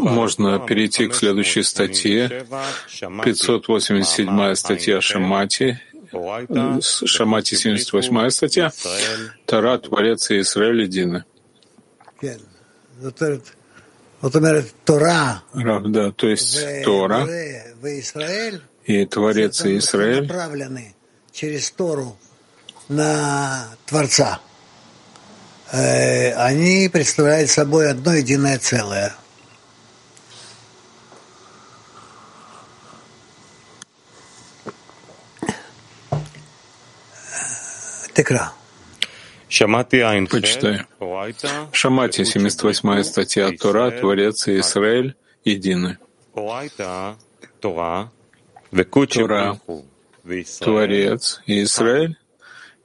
Можно перейти к следующей статье, 587 статья Шамати, Шамати 78 статья, Тара, Творец и Израиль едины. Рав, да, то есть Тора. и Творец и Израиль через Тору на Творца. Они представляют собой одно единое целое. Текра. Почитай. Шамати, 78 статья Тора, Творец и Израиль едины. Тора, Творец и Израиль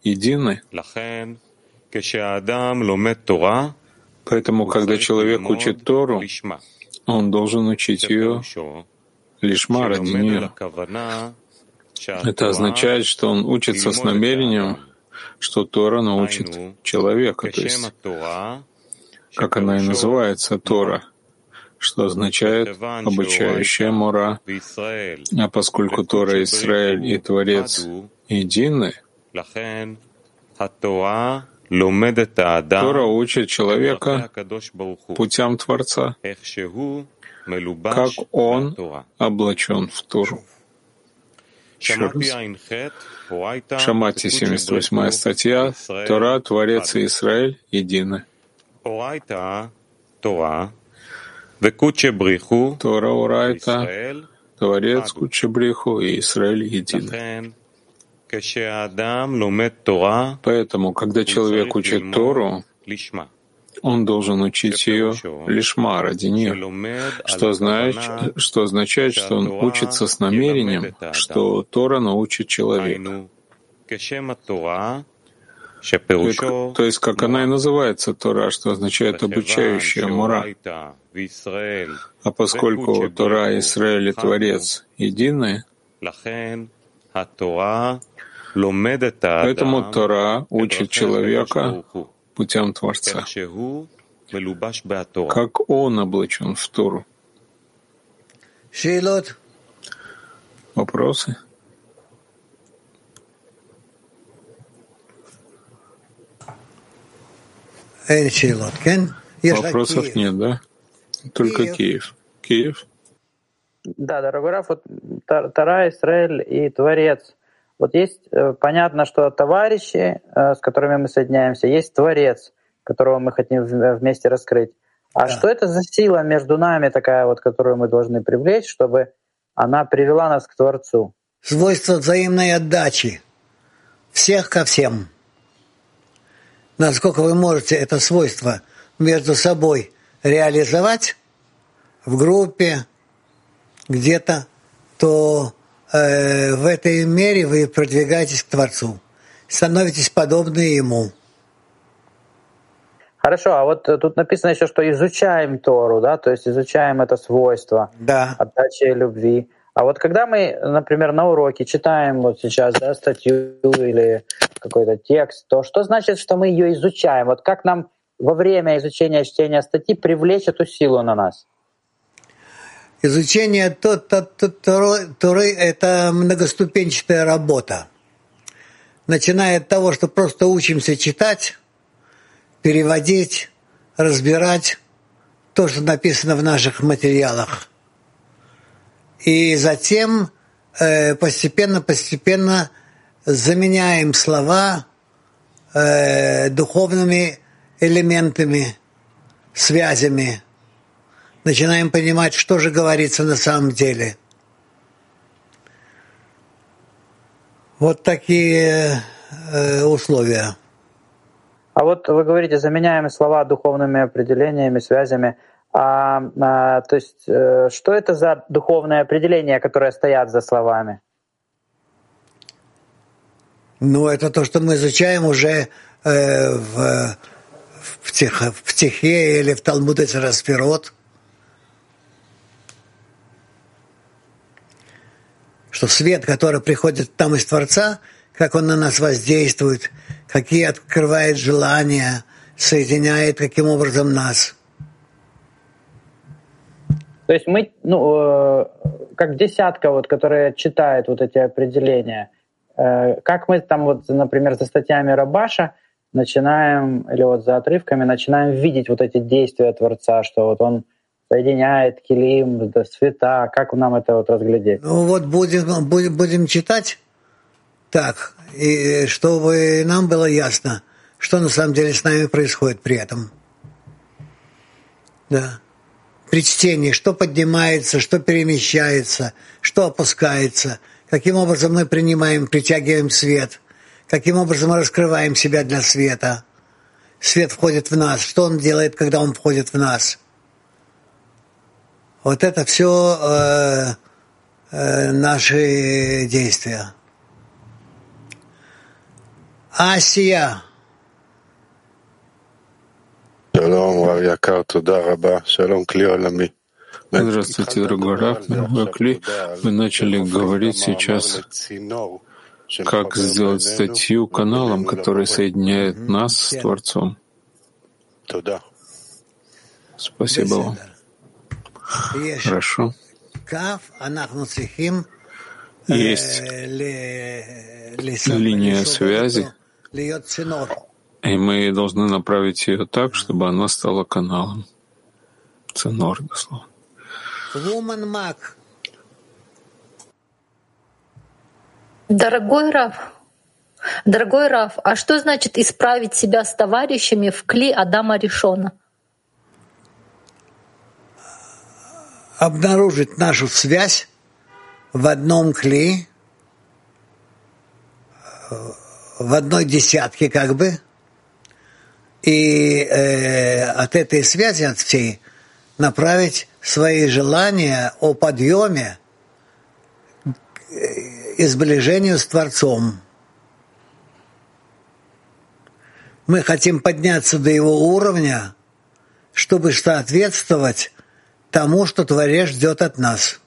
едины. Поэтому, когда человек учит Тору, он должен учить ее лишма ради нее. Это означает, что он учится с намерением что Тора научит человека, то есть как она и называется, Тора, что означает обучающая мора. А поскольку Тора Израиль и Творец едины, Тора учит человека путям Творца, как он облачен в Тору. Шамати, 78 статья, Тора, Творец и Израиль едины. Тора. Урайта, Творец Кучебриху и Израиль едины. Поэтому, когда человек учит Тору, он должен учить ее лишма ради нее, что, значит, что означает, что он учится с намерением, что Тора научит человека. То есть, как она и называется, Тора, что означает обучающая мура. А поскольку Тора, Израиль и Творец едины, поэтому Тора учит человека путям Творца, как он облачен в Тору. Вопросы? Вопросов нет, да? Только Киев. Киев? Да, дорогой Раф, вот Тара, Израиль и Творец — вот есть, э, понятно, что товарищи, э, с которыми мы соединяемся, есть Творец, которого мы хотим вместе раскрыть. А да. что это за сила между нами такая вот, которую мы должны привлечь, чтобы она привела нас к Творцу? Свойство взаимной отдачи. Всех ко всем. Насколько вы можете это свойство между собой реализовать в группе, где-то, то Э, в этой мере вы продвигаетесь к Творцу, становитесь подобны Ему. Хорошо, а вот тут написано еще, что изучаем Тору, да, то есть изучаем это свойство да. отдачи любви. А вот когда мы, например, на уроке читаем вот сейчас да, статью или какой-то текст, то что значит, что мы ее изучаем? Вот как нам во время изучения чтения статьи привлечь эту силу на нас? Изучение Торы – это многоступенчатая работа. Начиная от того, что просто учимся читать, переводить, разбирать то, что написано в наших материалах. И затем постепенно-постепенно э, заменяем слова э, духовными элементами, связями – начинаем понимать, что же говорится на самом деле. Вот такие э, условия. А вот вы говорите, заменяем слова духовными определениями, связями. А, а, то есть, э, что это за духовные определения, которые стоят за словами? Ну, это то, что мы изучаем уже э, в, в, тех, в Техе или в Талмуде Цераспирот. Что свет, который приходит там из Творца, как он на нас воздействует, какие открывает желания, соединяет каким образом нас. То есть мы, ну, э, как десятка, вот, которая читает вот эти определения, э, как мы там вот, например, за статьями Рабаша начинаем, или вот за отрывками начинаем видеть вот эти действия Творца, что вот он соединяет килим, до света, как нам это вот разглядеть? Ну вот будем, будем, будем читать так, и чтобы нам было ясно, что на самом деле с нами происходит при этом. Да при чтении, что поднимается, что перемещается, что опускается, каким образом мы принимаем, притягиваем свет, каким образом мы раскрываем себя для света. Свет входит в нас. Что он делает, когда он входит в нас? Вот это все э, э, наши действия. Асия. Здравствуйте, дорогой Раф, дорогой Кли. Мы начали говорить сейчас, как сделать статью каналом, который соединяет нас с Творцом. Спасибо вам. Хорошо. Есть линия связи, и мы должны направить ее так, чтобы она стала каналом. Ценор, дословно. Дорогой Раф, дорогой Раф, а что значит исправить себя с товарищами в кли Адама Ришона? Обнаружить нашу связь в одном кли, в одной десятке как бы, и э, от этой связи, от всей, направить свои желания о подъеме и сближению с Творцом. Мы хотим подняться до его уровня, чтобы соответствовать тому, что Творец ждет от нас.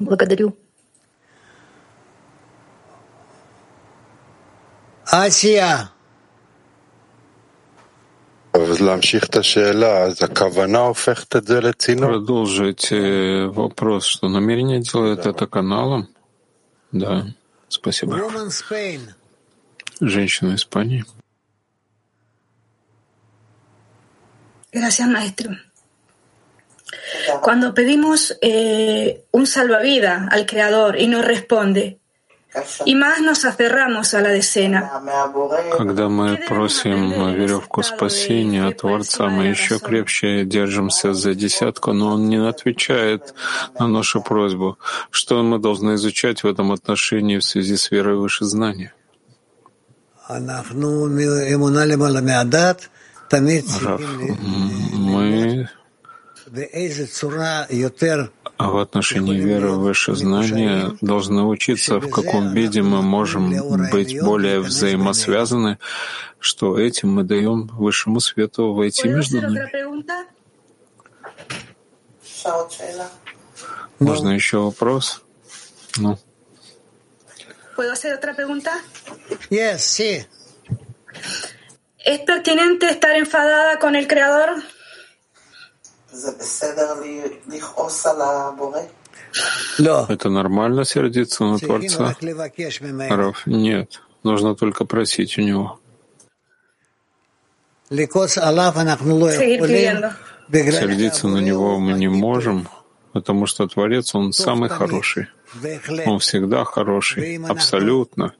Благодарю. Асия. Продолжить э, вопрос, что намерение делает это каналом? Да, спасибо. Женщина Испании. Gracias, maestro. Cuando pedimos eh, un salvavidas al Creador y no responde, и más nos aferramos a la decena. Когда мы просим веревку спасения от Творца, мы еще крепче держимся за десятку, но Он не отвечает на нашу просьбу. Что мы должны изучать в этом отношении в связи с верой выше знания? Мы а в отношении веры в высшее знание должны учиться, в каком виде мы можем быть более взаимосвязаны, что этим мы даем высшему свету войти между нами. Можно еще вопрос? Ну. Yes, sí. ¿Es pertinente estar enfadada con el Creador? Это нормально сердиться на Творца? Раф, нет. Нужно только просить у него. Сердиться на него мы не можем, потому что Творец, Он самый хороший. Он всегда хороший, абсолютно.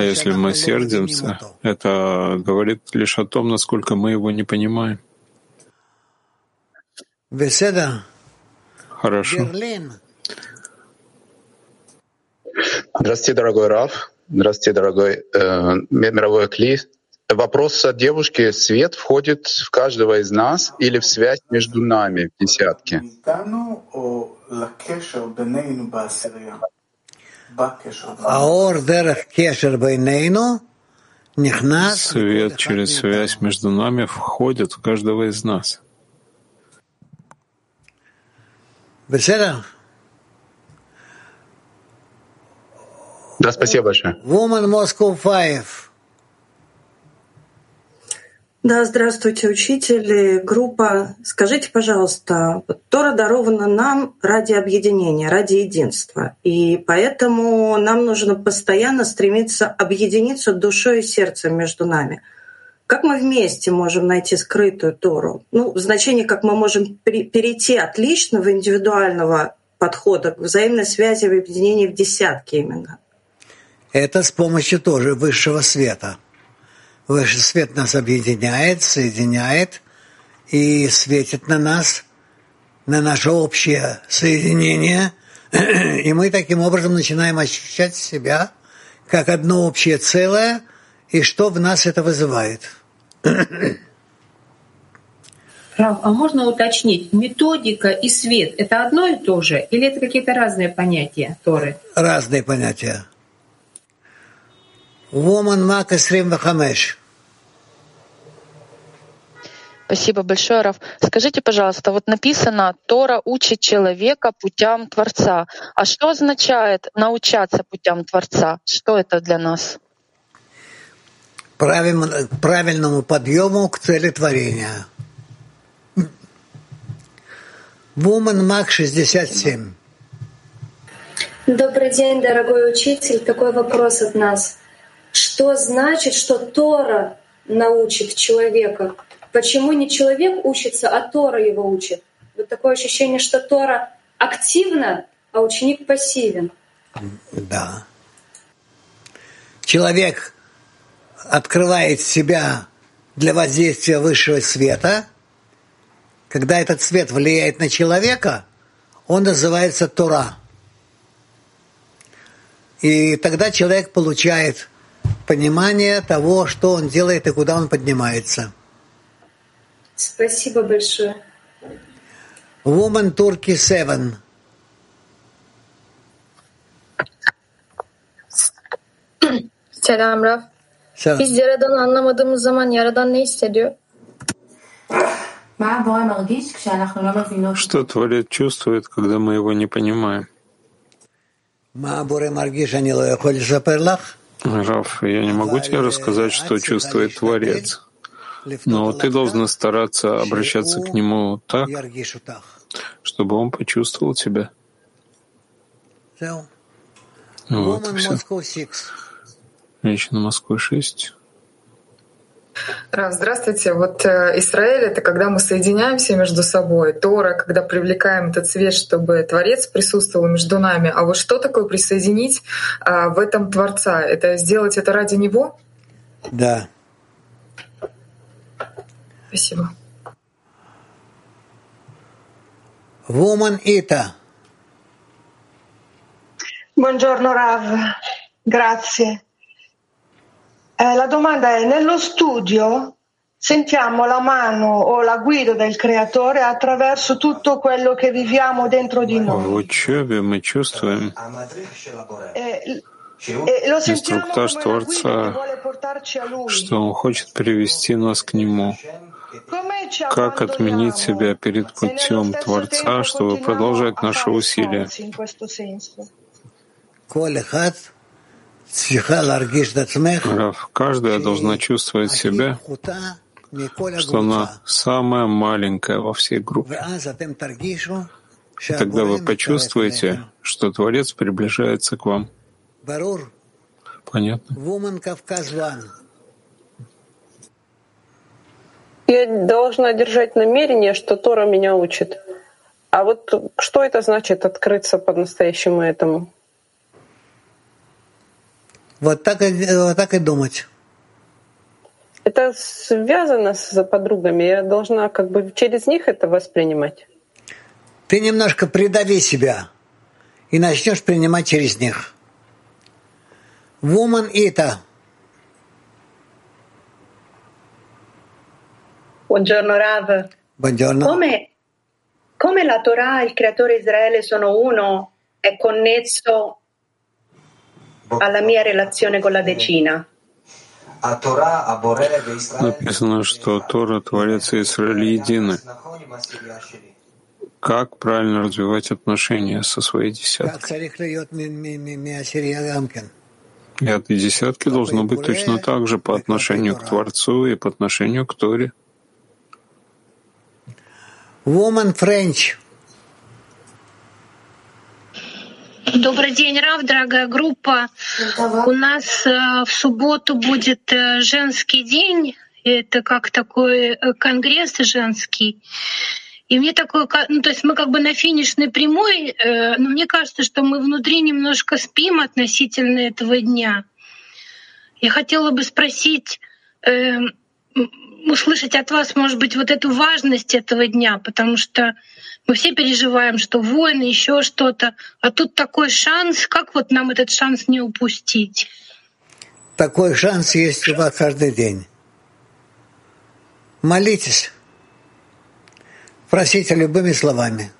А если мы сердимся, это говорит лишь о том, насколько мы его не понимаем. Хорошо. Здравствуйте, дорогой Раф. Здравствуйте, дорогой э, мировой Кли. Вопрос от девушки. Свет входит в каждого из нас или в связь между нами в десятке? Свет через связь между нами входит в каждого из нас. Да, спасибо большое. Woman Moscow 5. Да, здравствуйте, учитель. Группа, скажите, пожалуйста, Тора дарована нам ради объединения, ради единства. И поэтому нам нужно постоянно стремиться объединиться душой и сердцем между нами. Как мы вместе можем найти скрытую Тору? Ну, в значении, как мы можем перейти от личного, индивидуального подхода к взаимной связи в объединении в десятки именно. Это с помощью тоже высшего света – Высший свет нас объединяет, соединяет и светит на нас, на наше общее соединение. И мы таким образом начинаем ощущать себя как одно общее целое, и что в нас это вызывает. А можно уточнить, методика и свет — это одно и то же, или это какие-то разные понятия Торы? Разные понятия. Woman Мак 25. Спасибо большое, Раф. Скажите, пожалуйста, вот написано «Тора учит человека путям Творца». А что означает научаться путям Творца? Что это для нас? правильному подъему к цели творения. Woman Мак 67. Добрый день, дорогой учитель. Такой вопрос от нас. Что значит, что Тора научит человека? Почему не человек учится, а Тора его учит? Вот такое ощущение, что Тора активна, а ученик пассивен. Да. Человек открывает себя для воздействия высшего света. Когда этот свет влияет на человека, он называется Тора. И тогда человек получает понимание того, что он делает и куда он поднимается. Спасибо большое. Woman Turkey 7. Selam Raf. Selam. Biz Yaradan'ı anlamadığımız zaman Yaradan ne hissediyor? Что Творец чувствует, когда мы его не понимаем? Раф, я не могу тебе рассказать, что чувствует Творец. Но ты должна стараться обращаться к нему так, чтобы он почувствовал тебя. Вот и все. Женщина Москвы 6. Рав, здравствуйте. Вот э, Израиль — это когда мы соединяемся между собой. Тора, когда привлекаем этот свет, чтобы Творец присутствовал между нами. А вот что такое присоединить э, в этом Творца? Это сделать это ради Него? Да. Спасибо. Woman Ita. Buongiorno Rav, grazie. Eh, la domanda è, nello studio sentiamo la mano o la guida del creatore attraverso tutto quello che viviamo dentro di noi. В учебе мы чувствуем инструктаж Творца, что Он хочет привести нас к Нему. Как отменить себя перед путем Творца, чтобы продолжать наши усилия? Каждая должна чувствовать себя, что она самая маленькая во всей группе. И тогда вы почувствуете, что Творец приближается к вам. Понятно? Я должна держать намерение, что Тора меня учит. А вот что это значит открыться по-настоящему этому? Вот так, вот так и думать. Это связано с подругами. Я должна как бы через них это воспринимать. Ты немножко придави себя и начнешь принимать через них. Woman Ita. Buongiorno Rav. Buongiorno. Come, come la Torah e il creatore Israele sono uno, è connesso alla mia relazione con la decina? Написано, что Тора, Творец и Израиль едины. Как правильно развивать отношения со своей десяткой? И десятки должно быть точно так же по отношению к Творцу и по отношению к Торе. Woman French. Добрый день, Рав, дорогая группа. У нас э, в субботу будет э, женский день. Это как такой э, конгресс женский. И мне такое, ну то есть мы как бы на финишной прямой, но мне кажется, что мы внутри немножко спим относительно этого дня. Я хотела бы спросить, э, услышать от вас, может быть, вот эту важность этого дня, потому что мы все переживаем, что войны, еще что-то, а тут такой шанс, как вот нам этот шанс не упустить? Такой шанс есть у вас каждый день. Молитесь. Просите любыми словами.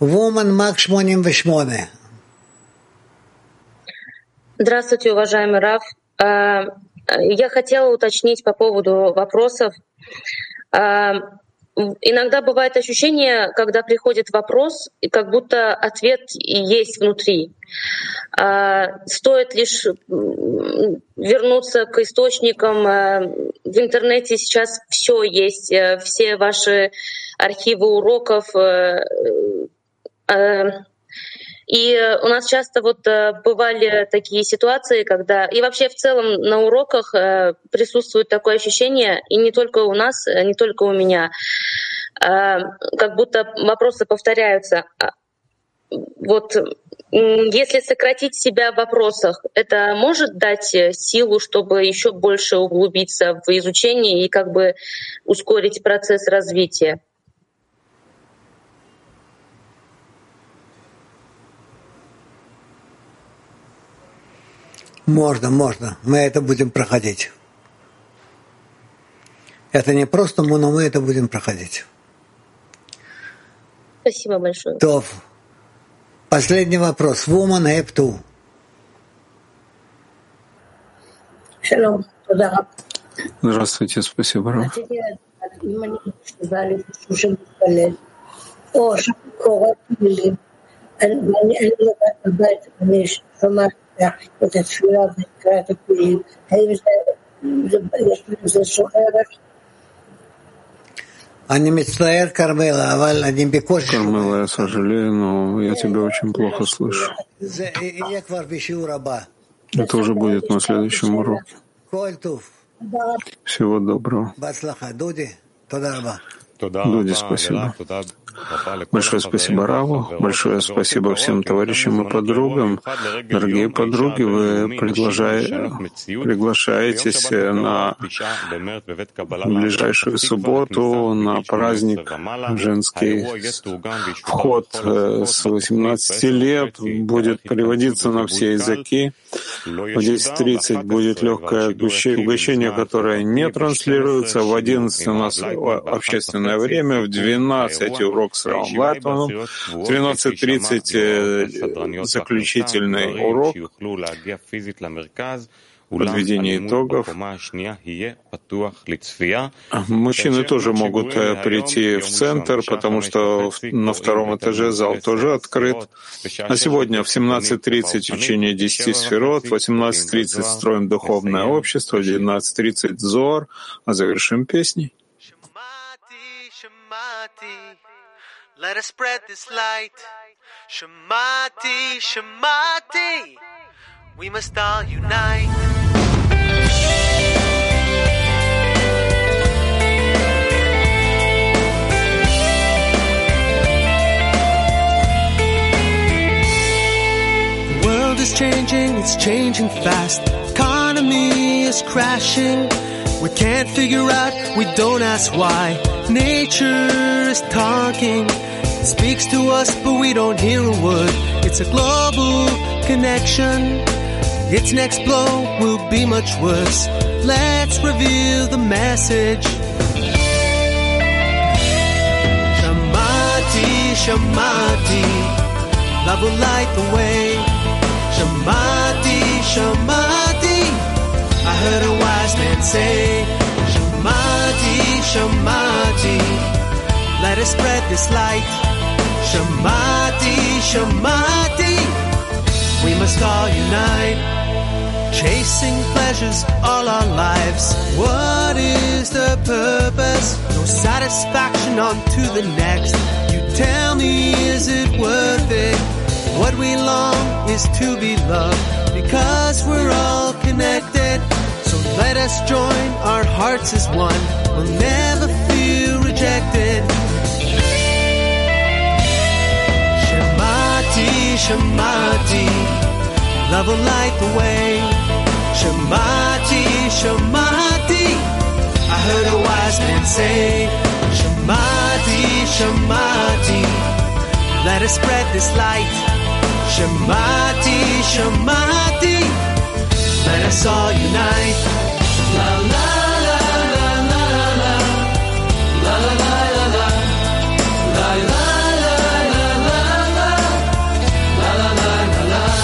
Woman Мак Шмоним Вишмоне. Здравствуйте, уважаемый Раф. Я хотела уточнить по поводу вопросов. А, иногда бывает ощущение, когда приходит вопрос, и как будто ответ есть внутри. А, стоит лишь вернуться к источникам. А, в интернете сейчас все есть, э, все ваши архивы уроков. Э, э, и у нас часто вот бывали такие ситуации, когда и вообще в целом на уроках присутствует такое ощущение, и не только у нас, не только у меня, как будто вопросы повторяются. А, вот если сократить себя в вопросах, это может дать э, силу, чтобы еще больше углубиться в изучение и как бы ускорить процесс развития? Можно, можно. Мы это будем проходить. Это не просто, но мы это будем проходить. Спасибо большое. То. Последний вопрос. Woman have to. Здравствуйте, спасибо, Раф. Кармела, я сожалею, но я тебя очень плохо слышу. Это уже будет на следующем уроке. Всего доброго. Дуди, спасибо. Большое спасибо Раву, большое спасибо всем товарищам и подругам. Дорогие подруги, вы приглашаетесь на ближайшую субботу на праздник женский. Вход э, с 18 лет будет переводиться на все языки. В 10.30 будет легкое угощение, которое не транслируется. В 11 у нас общественное время, в 12 урок с Равом Лайтманом. В 12.30 заключительный урок подведение итогов. Мужчины тоже могут э, прийти в центр, потому что на втором этаже зал тоже открыт. А сегодня в 17.30 учение 10 сферот, в 18.30 строим духовное общество, в 19.30 зор, а завершим песней. Let us spread this light. Shamati, Shamati. We must all unite. The world is changing, it's changing fast. Economy is crashing. We can't figure out, we don't ask why. Nature is talking speaks to us, but we don't hear a word. It's a global connection. Its next blow will be much worse. Let's reveal the message. Shamati, Shamati, love will light the way. Shamati, Shamati, heard a wise man say. Shamati, Shamati, let us spread this light. Shamati, Shamati. We must all unite. Chasing pleasures all our lives. What is the purpose? No satisfaction on to the next. You tell me, is it worth it? What we long is to be loved because we're all connected. So let us join our hearts as one. We'll never feel rejected. Shamati, Shamati, love will light the way. Shamati, Shamati, I heard a wise man say. Shamati, Shamati, let us spread this light. Shamati, Shamati, let us all unite. La la la la la la la la la la la la la la la la la la la la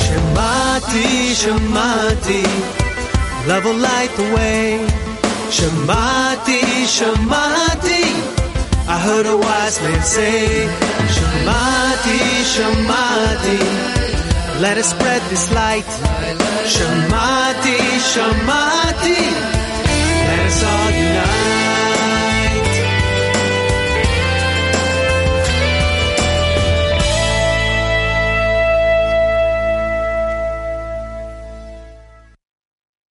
Shamati, Shamati, love will light the way. Shamati, Shamati, I heard a wise man say. Shamati, Shamati, let us spread this light. Shamati, Shamati, let us all